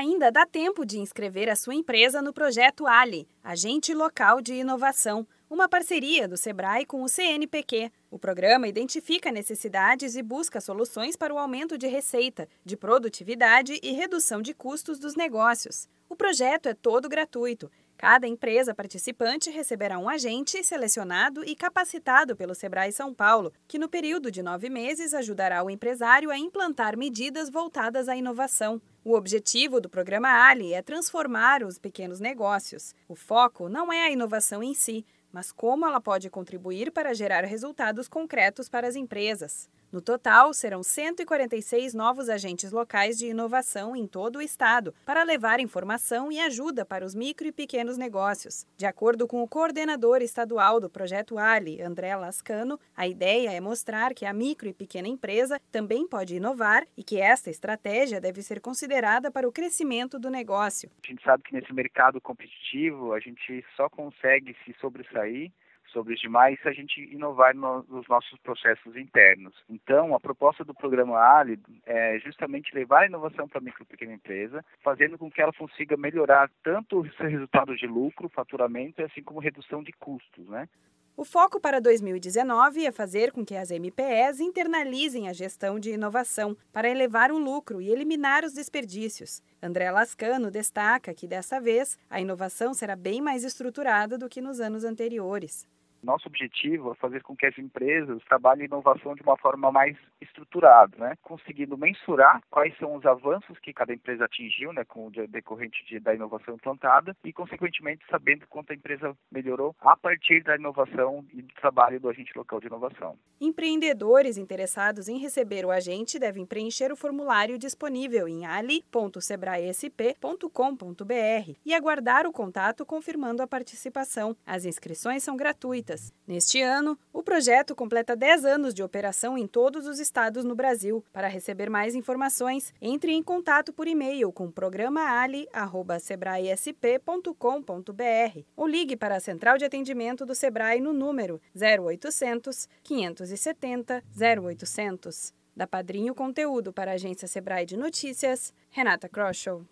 Ainda dá tempo de inscrever a sua empresa no projeto Ali, Agente Local de Inovação, uma parceria do Sebrae com o CNPq. O programa identifica necessidades e busca soluções para o aumento de receita, de produtividade e redução de custos dos negócios. O projeto é todo gratuito Cada empresa participante receberá um agente selecionado e capacitado pelo Sebrae São Paulo, que no período de nove meses ajudará o empresário a implantar medidas voltadas à inovação. O objetivo do programa Ali é transformar os pequenos negócios. O foco não é a inovação em si, mas como ela pode contribuir para gerar resultados concretos para as empresas. No total, serão 146 novos agentes locais de inovação em todo o estado para levar informação e ajuda para os micro e pequenos negócios. De acordo com o coordenador estadual do projeto Ali, André Lascano, a ideia é mostrar que a micro e pequena empresa também pode inovar e que esta estratégia deve ser considerada para o crescimento do negócio. A gente sabe que nesse mercado competitivo a gente só consegue se sobressair sobre os demais se a gente inovar no, nos nossos processos internos. Então, a proposta do programa Ali é justamente levar a inovação para a micro e pequena empresa, fazendo com que ela consiga melhorar tanto os resultados de lucro, faturamento, assim como redução de custos, né? O foco para 2019 é fazer com que as MPEs internalizem a gestão de inovação para elevar o lucro e eliminar os desperdícios. André Lascano destaca que, dessa vez, a inovação será bem mais estruturada do que nos anos anteriores. Nosso objetivo é fazer com que as empresas trabalhem inovação de uma forma mais estruturada, né? conseguindo mensurar quais são os avanços que cada empresa atingiu né, com o decorrente de, da inovação implantada e, consequentemente, sabendo quanto a empresa melhorou a partir da inovação e do trabalho do agente local de inovação. Empreendedores interessados em receber o agente devem preencher o formulário disponível em ali.sebraesp.com.br e aguardar o contato confirmando a participação. As inscrições são gratuitas Neste ano, o projeto completa 10 anos de operação em todos os estados no Brasil. Para receber mais informações, entre em contato por e-mail com programaali@sebraesp.com.br ou ligue para a central de atendimento do Sebrae no número 0800 570 0800. Da Padrinho Conteúdo para a agência Sebrae de Notícias, Renata Kroschel.